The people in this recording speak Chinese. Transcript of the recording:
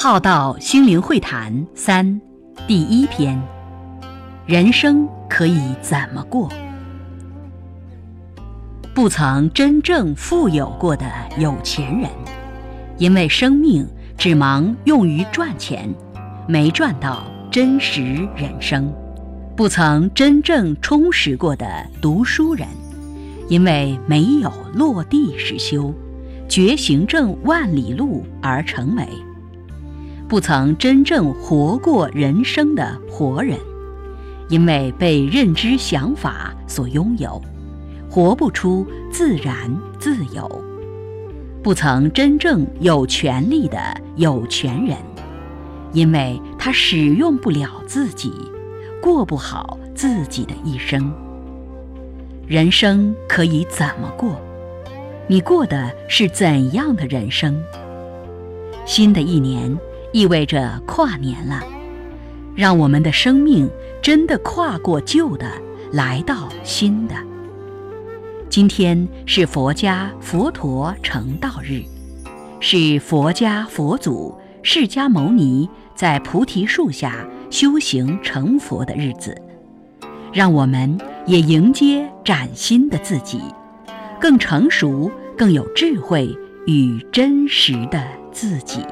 浩道心灵会谈三，第一篇：人生可以怎么过？不曾真正富有过的有钱人，因为生命只忙用于赚钱，没赚到真实人生；不曾真正充实过的读书人，因为没有落地实修，觉行正万里路而成为。不曾真正活过人生的活人，因为被认知想法所拥有，活不出自然自由；不曾真正有权利的有权人，因为他使用不了自己，过不好自己的一生。人生可以怎么过？你过的是怎样的人生？新的一年。意味着跨年了，让我们的生命真的跨过旧的，来到新的。今天是佛家佛陀成道日，是佛家佛祖释迦牟尼在菩提树下修行成佛的日子，让我们也迎接崭新的自己，更成熟、更有智慧与真实的自己。